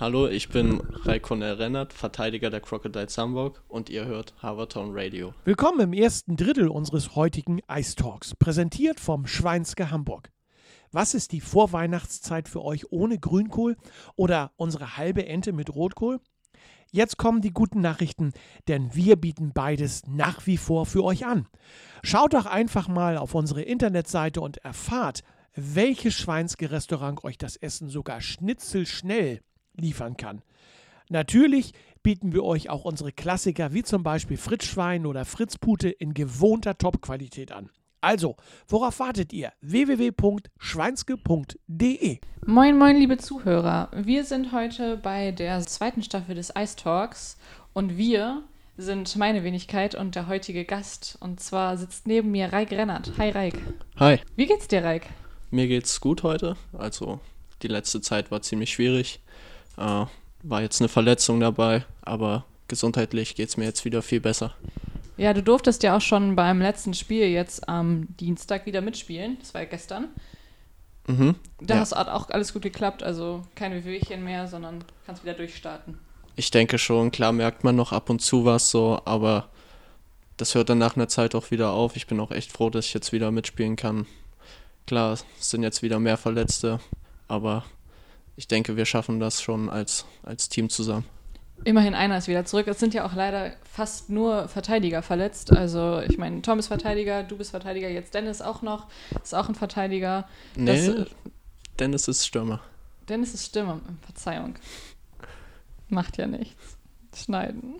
Hallo, ich bin Raikon Rennert, Verteidiger der Crocodiles Hamburg und ihr hört Havertown Radio. Willkommen im ersten Drittel unseres heutigen Ice Talks, präsentiert vom Schweinske Hamburg. Was ist die Vorweihnachtszeit für euch ohne Grünkohl oder unsere halbe Ente mit Rotkohl? Jetzt kommen die guten Nachrichten, denn wir bieten beides nach wie vor für euch an. Schaut doch einfach mal auf unsere Internetseite und erfahrt, welches Schweinske Restaurant euch das Essen sogar schnitzelschnell liefern kann. Natürlich bieten wir euch auch unsere Klassiker wie zum Beispiel Fritzschwein oder Fritzpute in gewohnter Top-Qualität an. Also, worauf wartet ihr? www.schweinske.de Moin, moin, liebe Zuhörer. Wir sind heute bei der zweiten Staffel des Ice Talks und wir sind meine Wenigkeit und der heutige Gast. Und zwar sitzt neben mir Reik Rennert. Hi, Reik. Hi. Wie geht's dir, Reik? Mir geht's gut heute. Also, die letzte Zeit war ziemlich schwierig. Äh, war jetzt eine Verletzung dabei, aber gesundheitlich geht es mir jetzt wieder viel besser. Ja, du durftest ja auch schon beim letzten Spiel jetzt am Dienstag wieder mitspielen. Das war ja gestern. Mhm, Da ja. hast- hat auch alles gut geklappt, also keine Wehwehchen mehr, sondern kannst wieder durchstarten. Ich denke schon, klar merkt man noch ab und zu was so, aber das hört dann nach einer Zeit auch wieder auf. Ich bin auch echt froh, dass ich jetzt wieder mitspielen kann. Klar, es sind jetzt wieder mehr Verletzte, aber ich denke, wir schaffen das schon als, als Team zusammen. Immerhin einer ist wieder zurück. Es sind ja auch leider fast nur Verteidiger verletzt. Also ich meine, Tom ist Verteidiger, du bist Verteidiger, jetzt Dennis auch noch, ist auch ein Verteidiger. Das, Nee, äh, Dennis ist Stürmer. Dennis ist Stimme, Verzeihung. Macht ja nichts. Schneiden.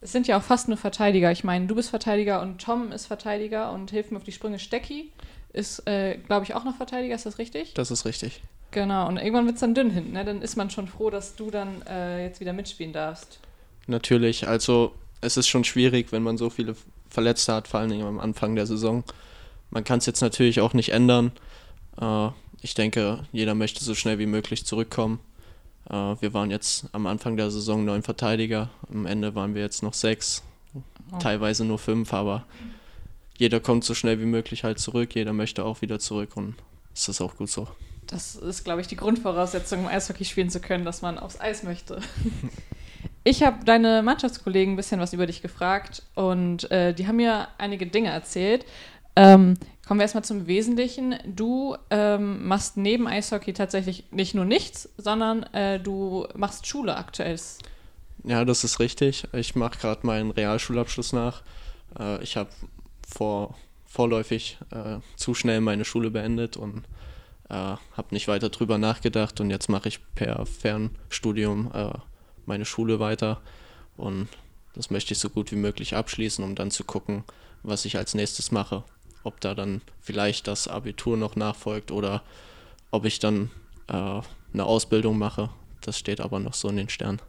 Es sind ja auch fast nur Verteidiger. Ich meine, du bist Verteidiger und Tom ist Verteidiger und hilft mir auf die Sprünge. Stecki ist, äh, glaube ich, auch noch Verteidiger, ist das richtig? Das ist richtig. Genau, und irgendwann wird es dann dünn hinten, ne? Dann ist man schon froh, dass du dann äh, jetzt wieder mitspielen darfst. Natürlich, also es ist schon schwierig, wenn man so viele Verletzte hat, vor allen Dingen am Anfang der Saison. Man kann es jetzt natürlich auch nicht ändern. Äh, ich denke, jeder möchte so schnell wie möglich zurückkommen. Äh, wir waren jetzt am Anfang der Saison neun Verteidiger, am Ende waren wir jetzt noch sechs, Oh. teilweise nur fünf, aber jeder kommt so schnell wie möglich halt zurück, jeder möchte auch wieder zurück und es ist auch gut so. Das ist, glaube ich, die Grundvoraussetzung, um Eishockey spielen zu können, dass man aufs Eis möchte. Ich habe deine Mannschaftskollegen ein bisschen was über dich gefragt und äh, die haben mir einige Dinge erzählt. Ähm, kommen wir erstmal zum Wesentlichen. Du ähm, machst neben Eishockey tatsächlich nicht nur nichts, sondern äh, du machst Schule aktuell. Ja, das ist richtig. Ich mache gerade meinen Realschulabschluss nach. Äh, ich habe vor, vorläufig äh, zu schnell meine Schule beendet und äh, habe nicht weiter drüber nachgedacht und jetzt mache ich per Fernstudium äh, meine Schule weiter und das möchte ich so gut wie möglich abschließen, um dann zu gucken, was ich als nächstes mache. Ob da dann vielleicht das Abitur noch nachfolgt oder ob ich dann äh, eine Ausbildung mache. Das steht aber noch so in den Sternen.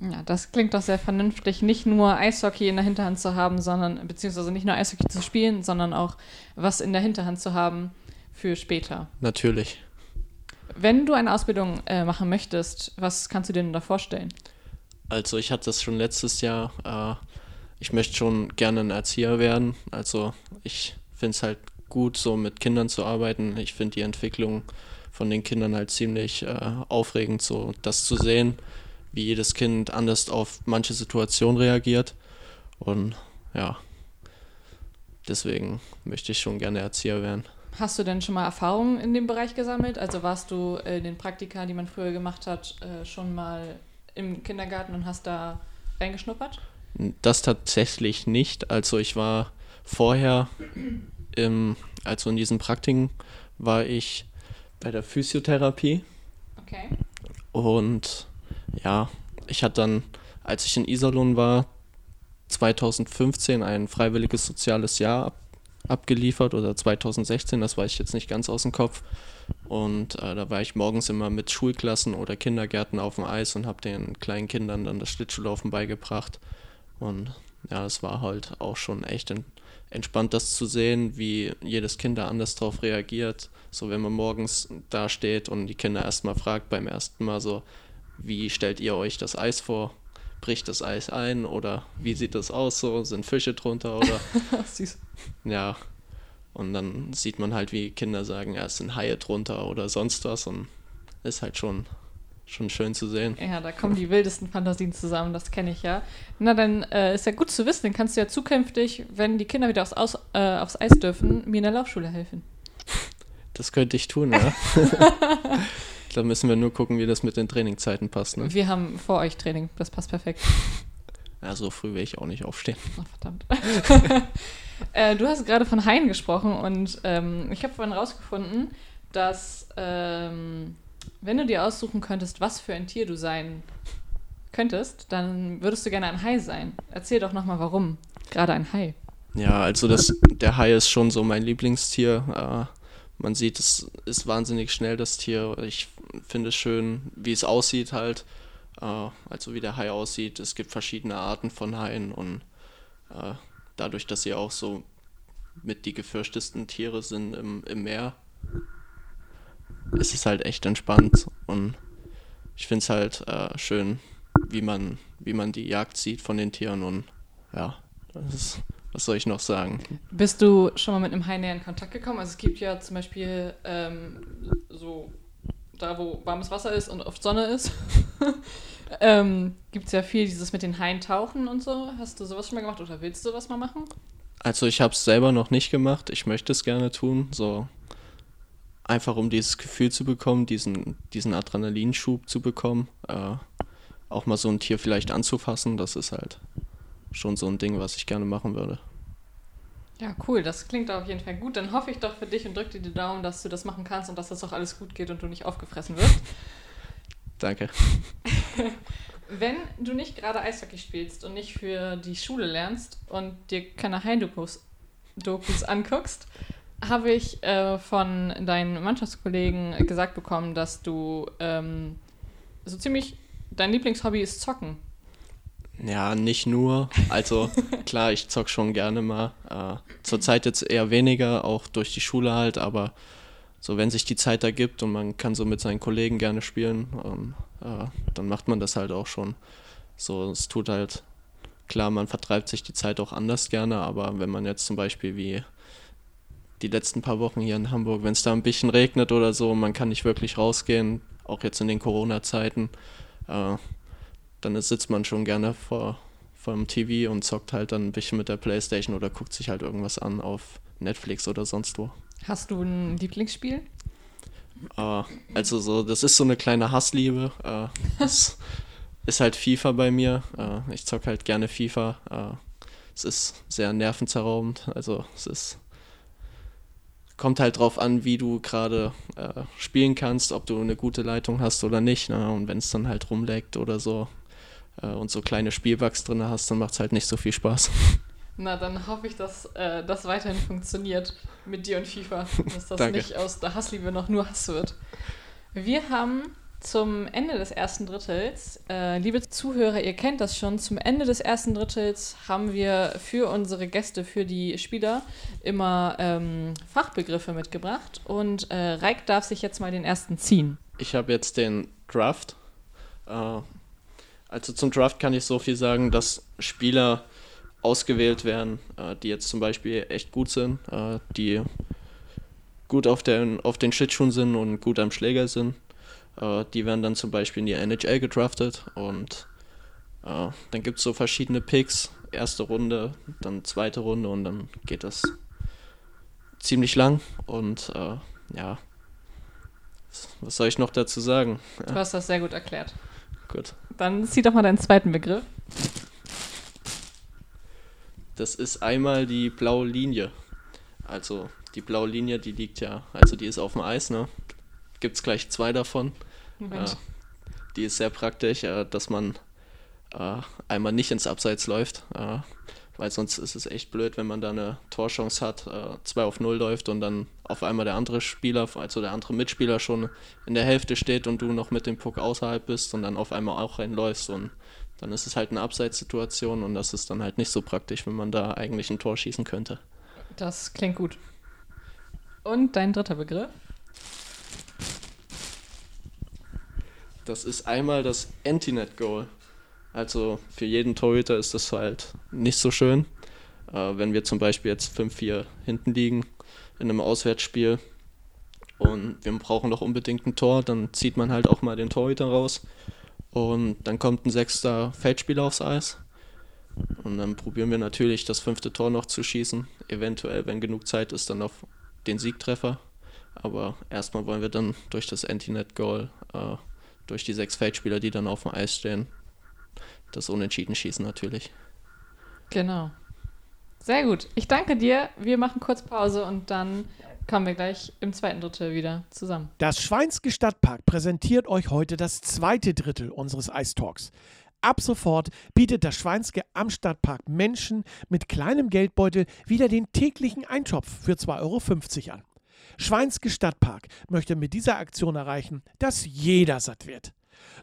Ja, das klingt doch sehr vernünftig, nicht nur Eishockey in der Hinterhand zu haben, sondern beziehungsweise nicht nur Eishockey zu spielen, sondern auch was in der Hinterhand zu haben für später. Natürlich. Wenn du eine Ausbildung äh, machen möchtest, was kannst du dir denn da vorstellen? Also ich hatte das schon letztes Jahr. Äh, ich möchte schon gerne ein Erzieher werden. Also ich finde es halt gut, so mit Kindern zu arbeiten. Ich finde die Entwicklung von den Kindern halt ziemlich äh, aufregend, so das zu sehen, wie jedes Kind anders auf manche Situationen reagiert. Und ja, deswegen möchte ich schon gerne Erzieher werden. Hast du denn schon mal Erfahrungen in dem Bereich gesammelt? Also warst du äh, in den Praktika, die man früher gemacht hat, äh, schon mal im Kindergarten und hast da reingeschnuppert? Das tatsächlich nicht. Also ich war vorher, im, also in diesen Praktiken, war ich bei der Physiotherapie Okay. und ja, ich hatte dann, als ich in Iserlohn war, 2015 ein freiwilliges soziales Jahr ab, abgeliefert oder 2016, das weiß ich jetzt nicht ganz aus dem Kopf. Und äh, da war ich morgens immer mit Schulklassen oder Kindergärten auf dem Eis und habe den kleinen Kindern dann das Schlittschuhlaufen beigebracht. Und ja, es war halt auch schon echt en- entspannt, das zu sehen, wie jedes Kind da anders drauf reagiert. So, wenn man morgens da steht und die Kinder erstmal fragt beim ersten Mal so, wie stellt ihr euch das Eis vor? Bricht das Eis ein oder wie sieht das aus so? Sind Fische drunter oder Süß. ja. Und dann sieht man halt, wie Kinder sagen, ja, es sind Haie drunter oder sonst was. Und ist halt schon, schon schön zu sehen. Ja, da kommen die wildesten Fantasien zusammen, das kenne ich ja. Na, dann äh, ist ja gut zu wissen, dann kannst du ja zukünftig, wenn die Kinder wieder aufs, Aus, äh, aufs Eis dürfen, mir in der Laufschule helfen. Das könnte ich tun, ja. da müssen wir nur gucken, wie das mit den Trainingzeiten passt. Ne? Wir haben vor euch Training, das passt perfekt. Ja, so früh will ich auch nicht aufstehen. Oh, verdammt. äh, du hast gerade von Haien gesprochen und ähm, ich habe vorhin rausgefunden, dass ähm, wenn du dir aussuchen könntest, was für ein Tier du sein könntest, dann würdest du gerne ein Hai sein. Erzähl doch nochmal, warum gerade ein Hai. Ja, also das, der Hai ist schon so mein Lieblingstier. Man sieht, es ist wahnsinnig schnell, das Tier. Ich finde es schön, wie es aussieht halt. Äh, also wie der Hai aussieht. Es gibt verschiedene Arten von Haien und äh, dadurch, dass sie auch so mit die gefürchtesten Tiere sind im, im Meer, ist es halt echt entspannt und ich finde es halt äh, schön, wie man, wie man die Jagd sieht von den Tieren und ja, ist, was soll ich noch sagen? Bist du schon mal mit einem Hai näher in Kontakt gekommen? Also es gibt ja zum Beispiel ähm, so da, wo warmes Wasser ist und oft Sonne ist, ähm, gibt es ja viel dieses mit den Haien tauchen und so. Hast du sowas schon mal gemacht oder willst du was mal machen? Also ich habe es selber noch nicht gemacht. Ich möchte es gerne tun, so einfach um dieses Gefühl zu bekommen, diesen, diesen Adrenalinschub zu bekommen, äh, auch mal so ein Tier vielleicht anzufassen, das ist halt schon so ein Ding, was ich gerne machen würde. Ja, cool, das klingt auf jeden Fall gut. Dann hoffe ich doch für dich und drück dir die Daumen, dass du das machen kannst und dass das auch alles gut geht und du nicht aufgefressen wirst. Danke. Wenn du nicht gerade Eishockey spielst und nicht für die Schule lernst und dir keine Heimdokus Dokus anguckst, habe ich äh, von deinen Mannschaftskollegen gesagt bekommen, dass du ähm, so ziemlich dein Lieblingshobby ist Zocken. Ja, nicht nur. Also klar, ich zock schon gerne mal. Äh, Zurzeit jetzt eher weniger, auch durch die Schule halt, aber so wenn sich die Zeit ergibt und man kann so mit seinen Kollegen gerne spielen, ähm, äh, dann macht man das halt auch schon. So, es tut halt, klar, man vertreibt sich die Zeit auch anders gerne, aber wenn man jetzt zum Beispiel wie die letzten paar Wochen hier in Hamburg, wenn es da ein bisschen regnet oder so, man kann nicht wirklich rausgehen, auch jetzt in den Corona-Zeiten, äh, dann sitzt man schon gerne vor, vor dem TV und zockt halt dann ein bisschen mit der Playstation oder guckt sich halt irgendwas an auf Netflix oder sonst wo. Hast du ein Lieblingsspiel? Uh, also so, das ist so eine kleine Hassliebe. Uh, das ist halt FIFA bei mir. Uh, ich zocke halt gerne FIFA. es ist sehr nervenzerraubend. Also es ist kommt halt drauf an, wie du gerade spielen kannst, ob du eine gute Leitung hast oder nicht. Ne? Und wenn es dann halt rumleckt oder so und so kleine Spielbugs drin hast, dann macht es halt nicht so viel Spaß. Na, dann hoffe ich, dass äh, das weiterhin funktioniert mit dir und FIFA. Dass das nicht aus der Hassliebe noch nur Hass wird. Wir haben zum Ende des ersten Drittels, äh, liebe Zuhörer, ihr kennt das schon, zum Ende des ersten Drittels haben wir für unsere Gäste, für die Spieler immer ähm, Fachbegriffe mitgebracht. Und äh, Reik darf sich jetzt mal den ersten ziehen. Ich habe jetzt den Draft. Äh, also zum Draft kann ich so viel sagen, dass Spieler ausgewählt werden, äh, die jetzt zum Beispiel echt gut sind, äh, die gut auf den, auf den Schlittschuhen sind und gut am Schläger sind. Äh, die werden dann zum Beispiel in die NHL gedraftet und dann gibt es so verschiedene Picks. Erste Runde, dann zweite Runde und dann geht das ziemlich lang und ja, was soll ich noch dazu sagen? Du hast das sehr gut erklärt. Gut. Dann zieh doch mal deinen zweiten Begriff. Das ist einmal die blaue Linie. Also die blaue Linie, die liegt ja, also die ist auf dem Eis, ne? Gibt es gleich zwei davon. Äh, die ist sehr praktisch, äh, dass man äh, einmal nicht ins Abseits läuft, äh, weil sonst ist es echt blöd, wenn man da eine Torchance hat, 2 äh, auf 0 läuft und dann auf einmal der andere Spieler, also der andere Mitspieler schon in der Hälfte steht und du noch mit dem Puck außerhalb bist und dann auf einmal auch reinläufst und dann ist es halt eine Abseitssituation und das ist dann halt nicht so praktisch, wenn man da eigentlich ein Tor schießen könnte. Das klingt gut. Und dein dritter Begriff? Das ist einmal das Anti-Net-Goal. Also für jeden Torhüter ist das halt nicht so schön. Äh, wenn wir zum Beispiel jetzt 5-4 hinten liegen in einem Auswärtsspiel und wir brauchen doch unbedingt ein Tor, dann zieht man halt auch mal den Torhüter raus und dann kommt ein sechster Feldspieler aufs Eis. Und dann probieren wir natürlich das fünfte Tor noch zu schießen, eventuell, wenn genug Zeit ist, dann auf den Siegtreffer, aber erstmal wollen wir dann durch das Anti-Net-Goal, äh, durch die sechs Feldspieler, die dann auf dem Eis stehen, das Unentschieden schießen natürlich. Genau. Sehr gut. Ich danke dir. Wir machen kurz Pause und dann kommen wir gleich im zweiten Drittel wieder zusammen. Das Schweinske Stadtpark präsentiert euch heute das zweite Drittel unseres Ice Talks. Ab sofort bietet das Schweinske am Stadtpark Menschen mit kleinem Geldbeutel wieder den täglichen Eintopf für 2,50 Euro an. Schweinske Stadtpark möchte mit dieser Aktion erreichen, dass jeder satt wird.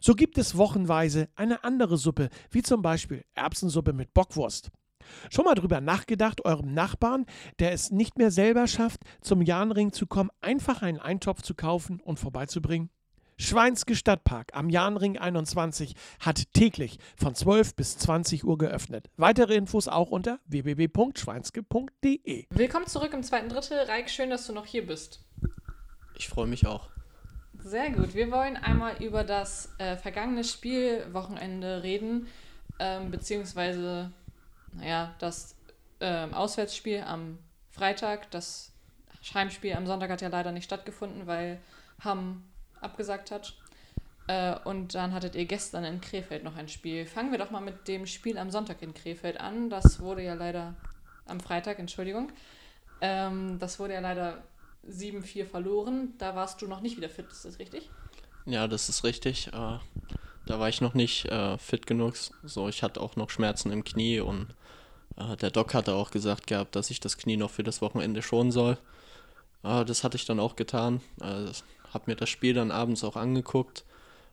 So gibt es wochenweise eine andere Suppe, wie zum Beispiel Erbsensuppe mit Bockwurst. Schon mal drüber nachgedacht, eurem Nachbarn, der es nicht mehr selber schafft, zum Jahnring zu kommen, einfach einen Eintopf zu kaufen und vorbeizubringen? Schweinske Stadtpark am Jahnring 21 hat täglich von 12 bis 20 Uhr geöffnet. Weitere Infos auch unter www.schweinske.de. Willkommen zurück im zweiten Drittel. Reik, schön, dass du noch hier bist. Ich freue mich auch. Sehr gut. Wir wollen einmal über das äh, vergangene Spielwochenende reden, ähm, beziehungsweise naja, das äh, Auswärtsspiel am Freitag, das Heimspiel am Sonntag hat ja leider nicht stattgefunden, weil Hamm abgesagt hat. Äh, und dann hattet ihr gestern in Krefeld noch ein Spiel. Fangen wir doch mal mit dem Spiel am Sonntag in Krefeld an. Das wurde ja leider am Freitag, Entschuldigung. Ähm, das wurde ja leider 7-4 verloren. Da warst du noch nicht wieder fit, ist das richtig? Ja, das ist richtig. Äh, da war ich noch nicht äh, fit genug. So, ich hatte auch noch Schmerzen im Knie und äh, der Doc hatte auch gesagt gehabt, dass ich das Knie noch für das Wochenende schonen soll. Äh, das hatte ich dann auch getan. Äh, hab mir das Spiel dann abends auch angeguckt.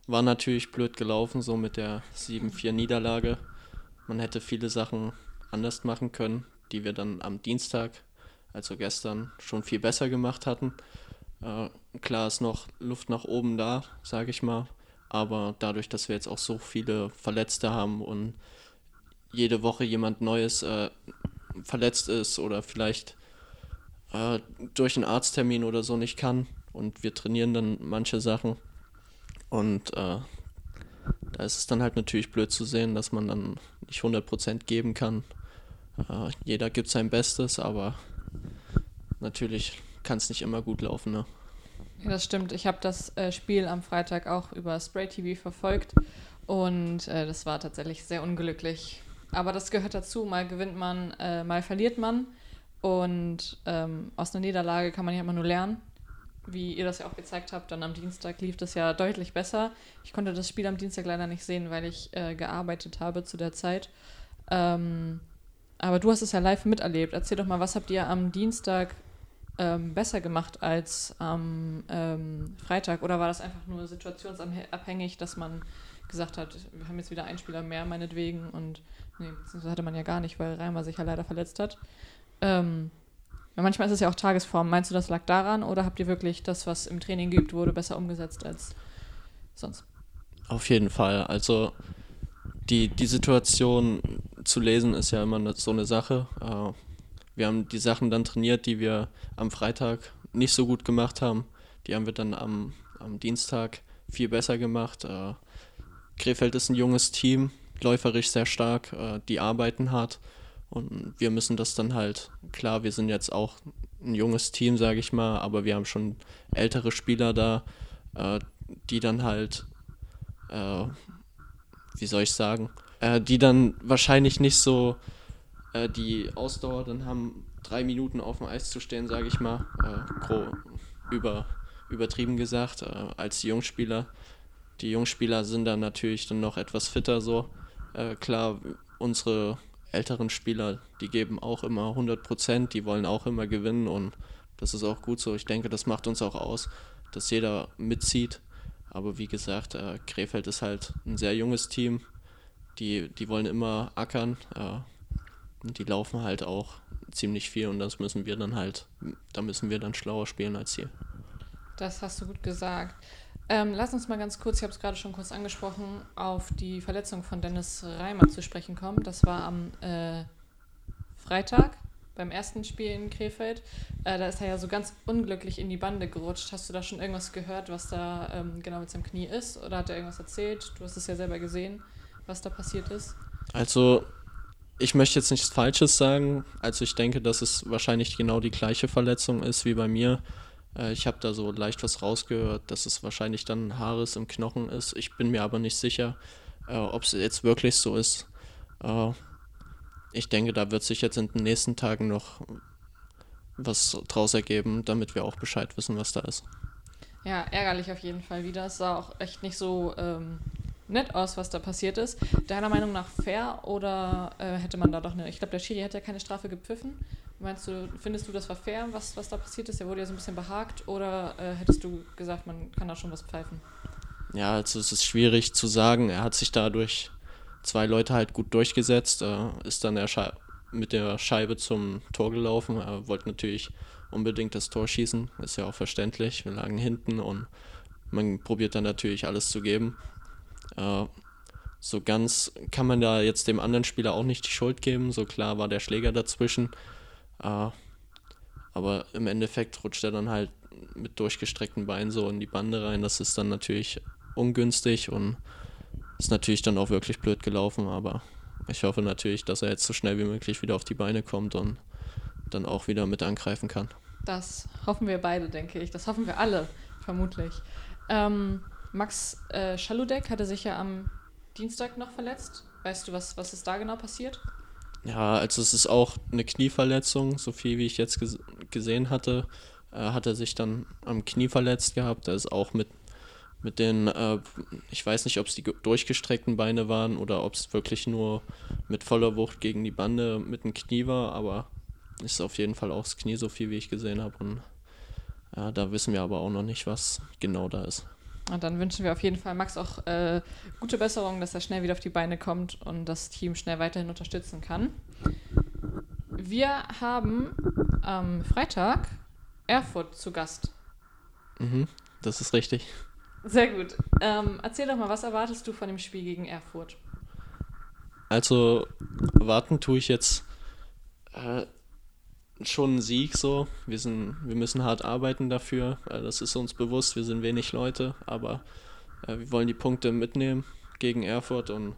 War natürlich blöd gelaufen, so mit der 7-4 Niederlage. Man hätte viele Sachen anders machen können, die wir dann am Dienstag, also gestern, schon viel besser gemacht hatten. Äh, klar ist noch Luft nach oben da, sage ich mal. Aber dadurch, dass wir jetzt auch so viele Verletzte haben und jede Woche jemand Neues äh, verletzt ist oder vielleicht äh, durch einen Arzttermin oder so nicht kann und wir trainieren dann manche Sachen und äh, da ist es dann halt natürlich blöd zu sehen, dass man dann nicht 100% geben kann. Äh, jeder gibt sein Bestes, aber natürlich kann es nicht immer gut laufen. Ne? Ja, das stimmt. Ich habe das äh, Spiel am Freitag auch über Spray TV verfolgt und äh, das war tatsächlich sehr unglücklich. Aber das gehört dazu. Mal gewinnt man, äh, mal verliert man. Und ähm, aus einer Niederlage kann man ja immer nur lernen. Wie ihr das ja auch gezeigt habt, dann am Dienstag lief das ja deutlich besser. Ich konnte das Spiel am Dienstag leider nicht sehen, weil ich äh, gearbeitet habe zu der Zeit. Ähm, aber du hast es ja live miterlebt. Erzähl doch mal, was habt ihr am Dienstag ähm, besser gemacht als am ähm, Freitag? Oder war das einfach nur situationsabhängig, dass man gesagt hat, wir haben jetzt wieder einen Spieler mehr, meinetwegen, und Nee, beziehungsweise hatte man ja gar nicht, weil Reimer sich ja leider verletzt hat. Ähm, manchmal ist es ja auch Tagesform. Meinst du, das lag daran oder habt ihr wirklich das, was im Training geübt wurde, besser umgesetzt als sonst? Auf jeden Fall. Also die, die Situation zu lesen ist ja immer so eine Sache. Äh, wir haben die Sachen dann trainiert, die wir am Freitag nicht so gut gemacht haben. Die haben wir dann am, am Dienstag viel besser gemacht. Äh, Krefeld ist ein junges Team, läuferisch sehr stark, äh, die arbeiten hart und wir müssen das dann halt, klar, wir sind jetzt auch ein junges Team, sage ich mal, aber wir haben schon ältere Spieler da, äh, die dann halt, äh, wie soll ich sagen, äh, die dann wahrscheinlich nicht so äh, die Ausdauer dann haben, drei Minuten auf dem Eis zu stehen, sage ich mal, äh, über, übertrieben gesagt, als die Jungspieler. Die Jungspieler sind dann natürlich dann noch etwas fitter so äh, klar, unsere älteren Spieler, die geben auch immer 100 Prozent, die wollen auch immer gewinnen und das ist auch gut so. Ich denke, das macht uns auch aus, dass jeder mitzieht. Aber wie gesagt, äh, Krefeld ist halt ein sehr junges Team. Die, die wollen immer ackern. Äh, die laufen halt auch ziemlich viel und das müssen wir dann halt, da müssen wir dann schlauer spielen als sie. Das hast du gut gesagt. Ähm, lass uns mal ganz kurz, ich habe es gerade schon kurz angesprochen, auf die Verletzung von Dennis Reimer zu sprechen kommen. Das war am äh, Freitag. beim ersten Spiel in Krefeld. Äh, da ist er ja so ganz unglücklich in die Bande gerutscht. Hast du da schon irgendwas gehört, was da ähm, genau mit seinem Knie ist? Oder hat er irgendwas erzählt? Du hast es ja selber gesehen, was da passiert ist. Also, ich möchte jetzt nichts Falsches sagen. Also, ich denke, dass es wahrscheinlich genau die gleiche Verletzung ist wie bei mir. Äh, ich habe da so leicht was rausgehört, dass es wahrscheinlich dann Haares im Knochen ist. Ich bin mir aber nicht sicher, äh, ob es jetzt wirklich so ist. Äh, ich denke, da wird sich jetzt in den nächsten Tagen noch was draus ergeben, damit wir auch Bescheid wissen, was da ist. Ja, ärgerlich auf jeden Fall wieder. Es sah auch echt nicht so ähm, nett aus, was da passiert ist. Deiner Meinung nach fair oder äh, hätte man da doch eine. Ich glaube, der Schiri hat ja keine Strafe gepfiffen. Meinst du, findest du, das war fair, was, was da passiert ist? Er wurde ja so ein bisschen behagt oder äh, hättest du gesagt, man kann da schon was pfeifen? Ja, also es ist schwierig zu sagen. Er hat sich dadurch zwei Leute halt gut durchgesetzt, äh, ist dann der mit der Scheibe zum Tor gelaufen. Er wollte natürlich unbedingt das Tor schießen, ist ja auch verständlich. Wir lagen hinten und man probiert dann natürlich alles zu geben. Äh, so ganz kann man da jetzt dem anderen Spieler auch nicht die Schuld geben. So klar war der Schläger dazwischen. Äh, aber im Endeffekt rutscht er dann halt mit durchgestreckten Beinen so in die Bande rein. Das ist dann natürlich ungünstig und ist natürlich dann auch wirklich blöd gelaufen, aber ich hoffe natürlich, dass er jetzt so schnell wie möglich wieder auf die Beine kommt und dann auch wieder mit angreifen kann. Das hoffen wir beide, denke ich. Das hoffen wir alle, vermutlich. Ähm, Max äh, Schaludek hatte sich ja am Dienstag noch verletzt. Weißt du, was, was ist da genau passiert? Ja, also es ist auch eine Knieverletzung, so viel wie ich jetzt ges gesehen hatte, äh, hat er sich dann am Knie verletzt gehabt. Er ist auch mit mit den, äh, ich weiß nicht, ob es die durchgestreckten Beine waren oder ob es wirklich nur mit voller Wucht gegen die Bande mit dem Knie war, aber ist auf jeden Fall auch das Knie so viel, wie ich gesehen habe. Und ja, da wissen wir aber auch noch nicht, was genau da ist. Und dann wünschen wir auf jeden Fall Max auch äh, gute Besserung, dass er schnell wieder auf die Beine kommt und das Team schnell weiterhin unterstützen kann. Wir haben am Freitag Erfurt zu Gast. Mhm, das ist richtig. Sehr gut. Ähm, erzähl doch mal, was erwartest du von dem Spiel gegen Erfurt? Also, warten tue ich jetzt äh, schon einen Sieg so. Wir, sind, wir müssen hart arbeiten dafür. Äh, das ist uns bewusst. Wir sind wenig Leute, aber äh, wir wollen die Punkte mitnehmen gegen Erfurt und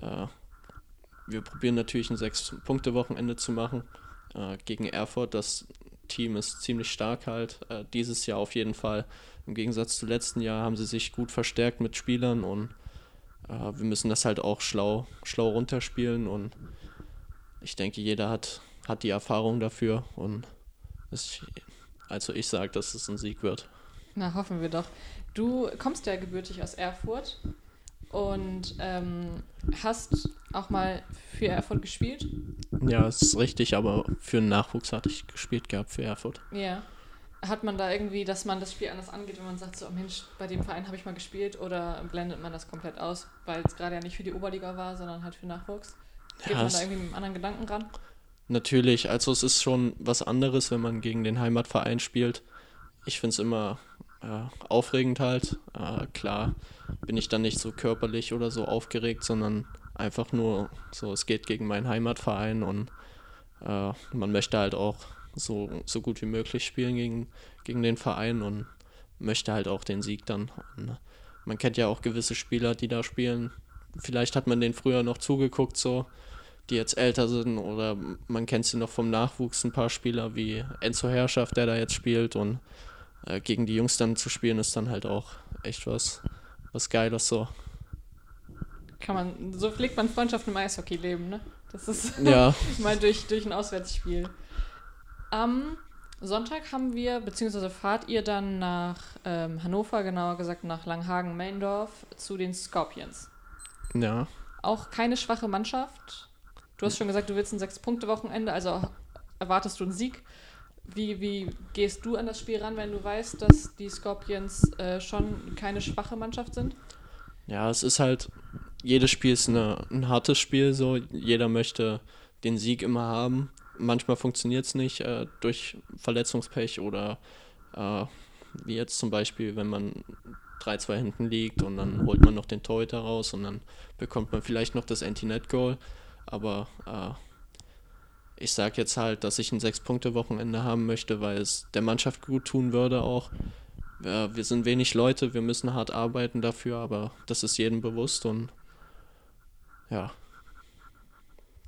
äh, wir probieren natürlich ein Sechs-Punkte-Wochenende zu machen äh, gegen Erfurt. Das Team ist ziemlich stark halt. Äh, dieses Jahr auf jeden Fall. Im Gegensatz zu letzten Jahr haben sie sich gut verstärkt mit Spielern und äh, wir müssen das halt auch schlau, schlau runterspielen und ich denke, jeder hat, hat die Erfahrung dafür und es, also ich sage, dass es ein Sieg wird. Na, hoffen wir doch. Du kommst ja gebürtig aus Erfurt und ähm, hast auch mal für Erfurt gespielt. Ja, das ist richtig, aber für den Nachwuchs hatte ich gespielt gehabt für Erfurt. Ja. Hat man da irgendwie, dass man das Spiel anders angeht, wenn man sagt, so, oh Mensch, bei dem Verein habe ich mal gespielt oder blendet man das komplett aus, weil es gerade ja nicht für die Oberliga war, sondern halt für Nachwuchs? Geht ja, man da irgendwie mit einem anderen Gedanken ran? Natürlich, also es ist schon was anderes, wenn man gegen den Heimatverein spielt. Ich finde es immer äh, aufregend halt. Äh, klar bin ich dann nicht so körperlich oder so aufgeregt, sondern einfach nur so, es geht gegen meinen Heimatverein und äh, man möchte halt auch so, so gut wie möglich spielen gegen, gegen den Verein und möchte halt auch den Sieg dann. Und man kennt ja auch gewisse Spieler, die da spielen. Vielleicht hat man denen früher noch zugeguckt, so, die jetzt älter sind, oder man kennt sie noch vom Nachwuchs, ein paar Spieler wie Enzo Herrschaft, der da jetzt spielt und äh, gegen die Jungs dann zu spielen, ist dann halt auch echt was, was Geiles so. Kann man, so pflegt man Freundschaft im Eishockey-Leben, ne? Das ist ja. mal durch, durch ein Auswärtsspiel. Am Sonntag haben wir, beziehungsweise fahrt ihr dann nach ähm, Hannover, genauer gesagt nach Langhagen-Meindorf zu den Scorpions. Ja. Auch keine schwache Mannschaft. Du hast schon gesagt, du willst ein Sechs-Punkte-Wochenende, also erwartest du einen Sieg. Wie, wie gehst du an das Spiel ran, wenn du weißt, dass die Scorpions äh, schon keine schwache Mannschaft sind? Ja, es ist halt, jedes Spiel ist eine, ein hartes Spiel, so. Jeder möchte den Sieg immer haben. Manchmal funktioniert es nicht äh, durch Verletzungspech oder äh, wie jetzt zum Beispiel, wenn man 3-2 hinten liegt und dann holt man noch den Torhüter raus und dann bekommt man vielleicht noch das Anti-Net-Goal. Aber äh, ich sage jetzt halt, dass ich ein Sechs-Punkte-Wochenende haben möchte, weil es der Mannschaft gut tun würde auch. Ja, wir sind wenig Leute, wir müssen hart arbeiten dafür, aber das ist jedem bewusst und ja,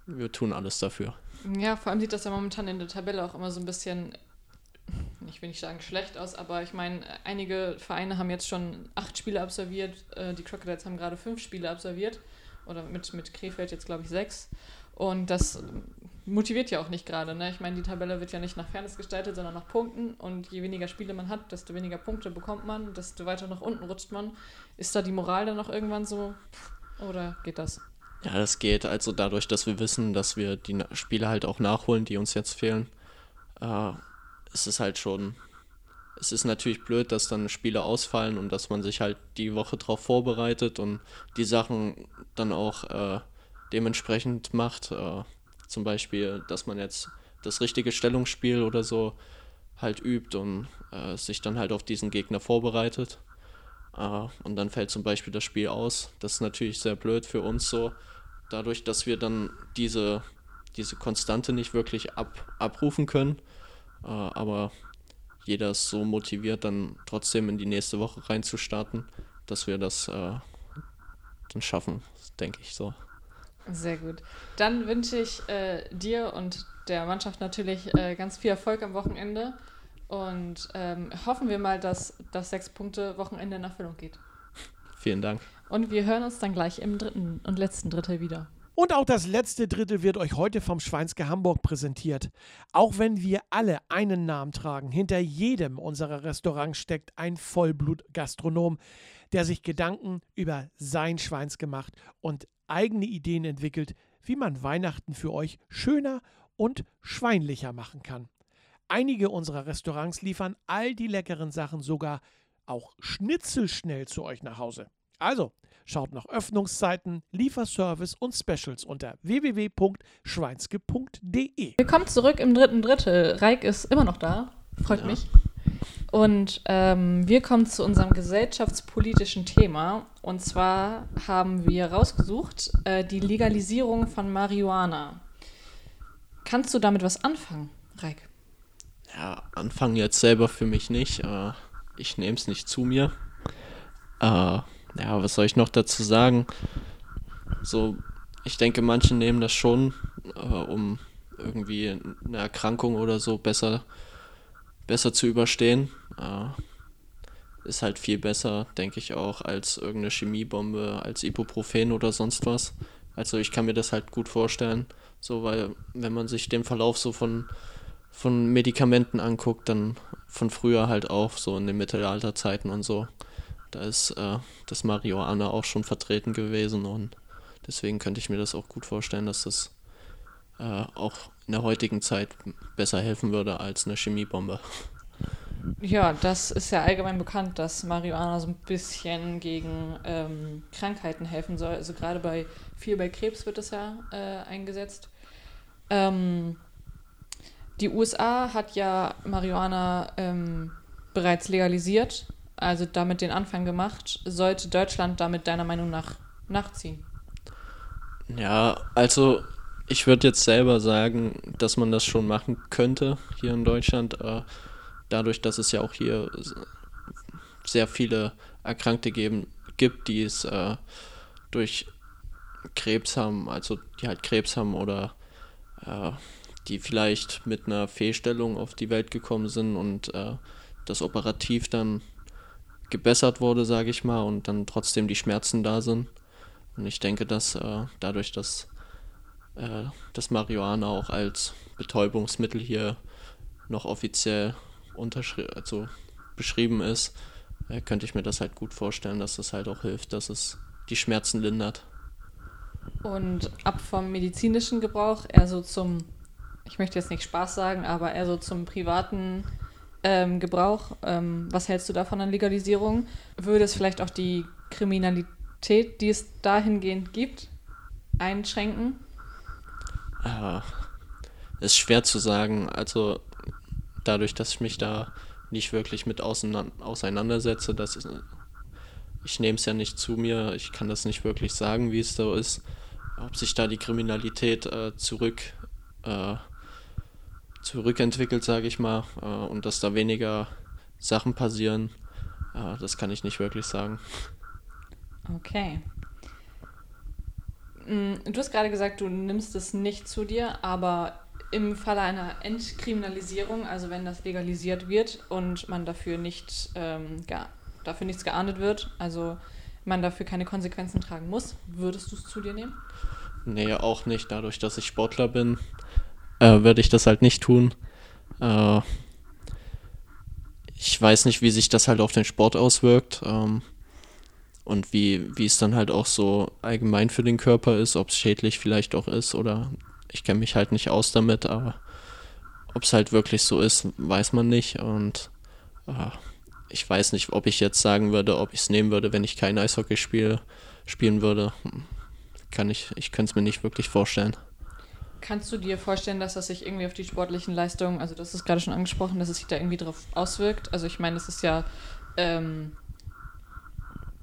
wir tun alles dafür. Ja, vor allem sieht das ja momentan in der Tabelle auch immer so ein bisschen, ich will nicht sagen schlecht aus, aber ich meine, einige Vereine haben jetzt schon acht Spiele absolviert, äh, die Crocodiles haben gerade fünf Spiele absolviert oder mit, mit Krefeld jetzt glaube ich sechs und das motiviert ja auch nicht gerade. Ne? Ich meine, die Tabelle wird ja nicht nach Fairness gestaltet, sondern nach Punkten. Und je weniger Spiele man hat, desto weniger Punkte bekommt man, desto weiter nach unten rutscht man. Ist da die Moral dann noch irgendwann so? Oder geht das? Ja, das geht. Also dadurch, dass wir wissen, dass wir die Spiele halt auch nachholen, die uns jetzt fehlen, äh, ist es halt schon. Es ist natürlich blöd, dass dann Spiele ausfallen und dass man sich halt die Woche drauf vorbereitet und die Sachen dann auch äh, dementsprechend macht. Äh, zum Beispiel, dass man jetzt das richtige Stellungsspiel oder so halt übt und äh, sich dann halt auf diesen Gegner vorbereitet. Äh, und dann fällt zum Beispiel das Spiel aus. Das ist natürlich sehr blöd für uns so, dadurch, dass wir dann diese, diese Konstante nicht wirklich ab, abrufen können. Äh, aber jeder ist so motiviert, dann trotzdem in die nächste Woche reinzustarten, dass wir das äh, dann schaffen, denke ich so. Sehr gut. Dann wünsche ich äh, dir und der Mannschaft natürlich äh, ganz viel Erfolg am Wochenende und ähm, hoffen wir mal, dass das Sechs-Punkte-Wochenende in Erfüllung geht. Vielen Dank. Und wir hören uns dann gleich im dritten und letzten Drittel wieder. Und auch das letzte Drittel wird euch heute vom Schweinske Hamburg präsentiert. Auch wenn wir alle einen Namen tragen, hinter jedem unserer Restaurants steckt ein Vollblut-Gastronom, der sich Gedanken über sein Schweins gemacht und eigene Ideen entwickelt, wie man Weihnachten für euch schöner und schweinlicher machen kann. Einige unserer Restaurants liefern all die leckeren Sachen sogar auch schnitzelschnell zu euch nach Hause. Also, schaut nach Öffnungszeiten, Lieferservice und Specials unter www.schweinske.de. Willkommen zurück im dritten Drittel. Reik ist immer noch da. Freut ja. mich. Und ähm, wir kommen zu unserem gesellschaftspolitischen Thema. Und zwar haben wir rausgesucht äh, die Legalisierung von Marihuana. Kannst du damit was anfangen, Reik? Ja, anfangen jetzt selber für mich nicht. Äh, ich nehme es nicht zu mir. Äh, ja, was soll ich noch dazu sagen? So, ich denke, manche nehmen das schon, äh, um irgendwie eine Erkrankung oder so besser besser zu überstehen. Äh, ist halt viel besser, denke ich auch, als irgendeine Chemiebombe, als Ibuprofen oder sonst was. Also ich kann mir das halt gut vorstellen, so weil wenn man sich den Verlauf so von, von Medikamenten anguckt, dann von früher halt auch, so in den Mittelalterzeiten und so, da ist äh, das Marihuana auch schon vertreten gewesen und deswegen könnte ich mir das auch gut vorstellen, dass das äh, auch in der heutigen Zeit besser helfen würde als eine Chemiebombe. Ja, das ist ja allgemein bekannt, dass Marihuana so ein bisschen gegen ähm, Krankheiten helfen soll. Also gerade bei viel bei Krebs wird es ja äh, eingesetzt. Ähm, die USA hat ja Marihuana ähm, bereits legalisiert, also damit den Anfang gemacht. Sollte Deutschland damit deiner Meinung nach nachziehen? Ja, also ich würde jetzt selber sagen, dass man das schon machen könnte hier in Deutschland. Äh, dadurch, dass es ja auch hier sehr viele Erkrankte geben, gibt, die es äh, durch Krebs haben, also die halt Krebs haben oder äh, die vielleicht mit einer Fehlstellung auf die Welt gekommen sind und äh, das operativ dann gebessert wurde, sage ich mal, und dann trotzdem die Schmerzen da sind. Und ich denke, dass äh, dadurch, dass äh, dass Marihuana auch als Betäubungsmittel hier noch offiziell also beschrieben ist, äh, könnte ich mir das halt gut vorstellen, dass das halt auch hilft, dass es die Schmerzen lindert. Und ab vom medizinischen Gebrauch eher so zum, ich möchte jetzt nicht Spaß sagen, aber eher so zum privaten ähm, Gebrauch. Ähm, was hältst du davon an Legalisierung? Würde es vielleicht auch die Kriminalität, die es dahingehend gibt, einschränken? Äh, ist schwer zu sagen. Also dadurch, dass ich mich da nicht wirklich mit auseinandersetze, dass ich, ich nehme es ja nicht zu mir, ich kann das nicht wirklich sagen, wie es so ist, ob sich da die Kriminalität äh, zurück äh, zurückentwickelt, sage ich mal, äh, und dass da weniger Sachen passieren, äh, das kann ich nicht wirklich sagen. Okay. Mm, Du hast gerade gesagt, du nimmst es nicht zu dir, aber im Falle einer Entkriminalisierung, also wenn das legalisiert wird und man dafür nicht ähm, dafür nichts geahndet wird, also man dafür keine Konsequenzen tragen muss, würdest du es zu dir nehmen? Nee, auch nicht. Dadurch, dass ich Sportler bin, äh, würde ich das halt nicht tun. Äh, ich weiß nicht, wie sich das halt auf den Sport auswirkt ähm, und wie, wie es dann halt auch so allgemein für den Körper ist, ob es schädlich vielleicht auch ist oder ich kenne mich halt nicht aus damit, aber ob es halt wirklich so ist, weiß man nicht und äh, ich weiß nicht, ob ich jetzt sagen würde, ob ich es nehmen würde, wenn ich kein Eishockey spiele, spielen würde. Kann ich, ich könnte es mir nicht wirklich vorstellen. Kannst du dir vorstellen, dass das sich irgendwie auf die sportlichen Leistungen, also das ist gerade schon angesprochen, dass es sich da irgendwie drauf auswirkt? Also ich meine, es ist ja ähm,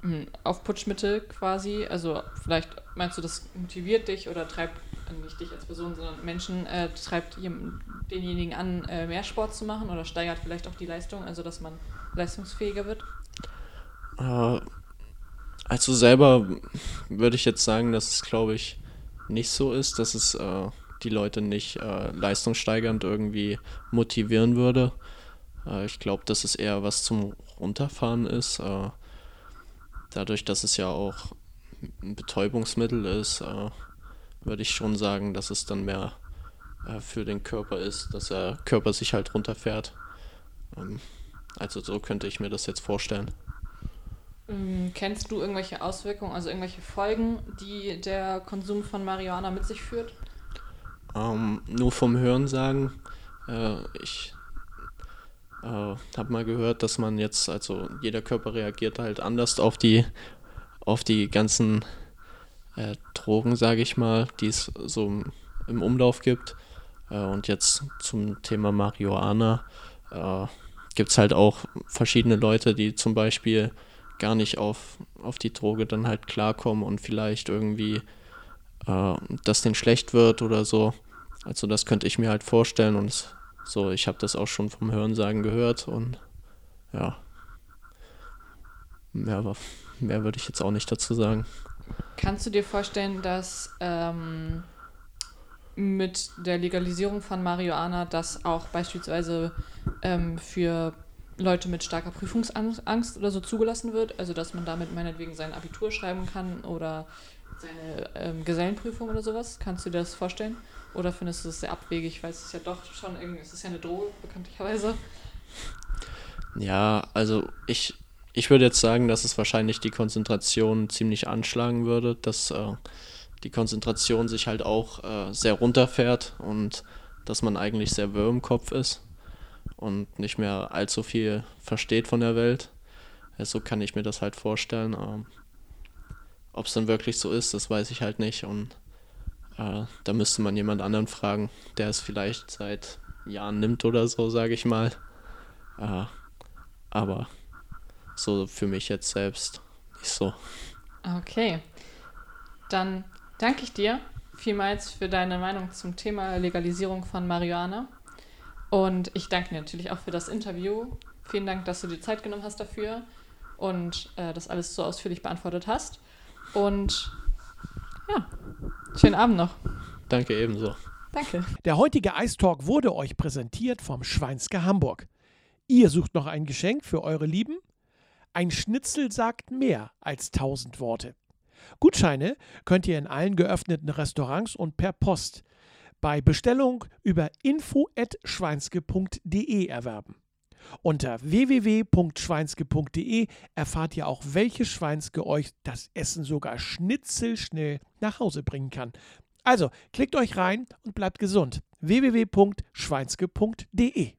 ein Aufputschmittel quasi. Also vielleicht meinst du, das motiviert dich oder treibt äh, nicht dich als Person, sondern Menschen, äh, treibt denjenigen an, äh, mehr Sport zu machen oder steigert vielleicht auch die Leistung, also dass man leistungsfähiger wird? Äh, also selber würde ich jetzt sagen, dass es, glaube ich, nicht so ist, dass es äh, die Leute nicht äh, leistungssteigernd irgendwie motivieren würde. Äh, ich glaube, dass es eher was zum Runterfahren ist. Äh, dadurch, dass es ja auch ein Betäubungsmittel ist, äh, würde ich schon sagen, dass es dann mehr äh, für den Körper ist, dass der Körper sich halt runterfährt. Ähm, also so könnte ich mir das jetzt vorstellen. Ähm, kennst du irgendwelche Auswirkungen, also irgendwelche Folgen, die der Konsum von Marihuana mit sich führt? Ähm, nur vom Hören sagen, äh, ich äh, habe mal gehört, dass man jetzt, also jeder Körper reagiert halt anders auf die, auf die ganzen äh, Drogen, sage ich mal, die es so im- Umlauf gibt. Äh, und jetzt zum Thema Marihuana äh, gibt es halt auch verschiedene Leute, die zum Beispiel gar nicht auf, auf die Droge dann halt klarkommen und vielleicht irgendwie äh, dass denen schlecht wird oder so. Also das könnte ich mir halt vorstellen und so, ich habe das auch schon vom Hörensagen gehört und ja. Mehr, mehr würde ich jetzt auch nicht dazu sagen. Kannst du dir vorstellen, dass ähm, mit der Legalisierung von Marihuana das auch beispielsweise ähm, für Leute mit starker Prüfungsangst oder so zugelassen wird? Also dass man damit meinetwegen sein Abitur schreiben kann oder seine ähm, Gesellenprüfung oder sowas? Kannst du dir das vorstellen? Oder findest du es sehr abwegig, weil es ist ja doch schon irgendwie, es ist ja eine Droge, bekanntlicherweise. Ja, also ich, ich würde jetzt sagen, dass es wahrscheinlich die Konzentration ziemlich anschlagen würde, dass äh, die Konzentration sich halt auch äh, sehr runterfährt und dass man eigentlich sehr wirr im Kopf ist und nicht mehr allzu viel versteht von der Welt. Ja, so kann ich mir das halt vorstellen. Ähm, Ob es dann wirklich so ist, das weiß ich halt nicht und äh, da müsste man jemand anderen fragen, der es vielleicht seit Jahren nimmt oder so, sage ich mal. Äh, aber so für mich jetzt selbst nicht so. Okay. Dann danke ich dir vielmals für deine Meinung zum Thema Legalisierung von Marihuana. Und ich danke dir natürlich auch für das Interview. Vielen Dank, dass du dir Zeit genommen hast dafür und äh, das alles so ausführlich beantwortet hast. Und ja, schönen Abend noch. Danke ebenso. Danke. Der heutige Ice Talk wurde euch präsentiert vom Schweinske Hamburg. Ihr sucht noch ein Geschenk für eure Lieben? Ein Schnitzel sagt mehr als tausend Worte. Gutscheine könnt ihr in allen geöffneten Restaurants und per Post bei Bestellung über info@schweinske.de erwerben. Unter www.schweinske.de erfahrt ihr auch, welches Schweinske euch das Essen sogar schnitzelschnell nach Hause bringen kann. Also klickt euch rein und bleibt gesund. www.schweinske.de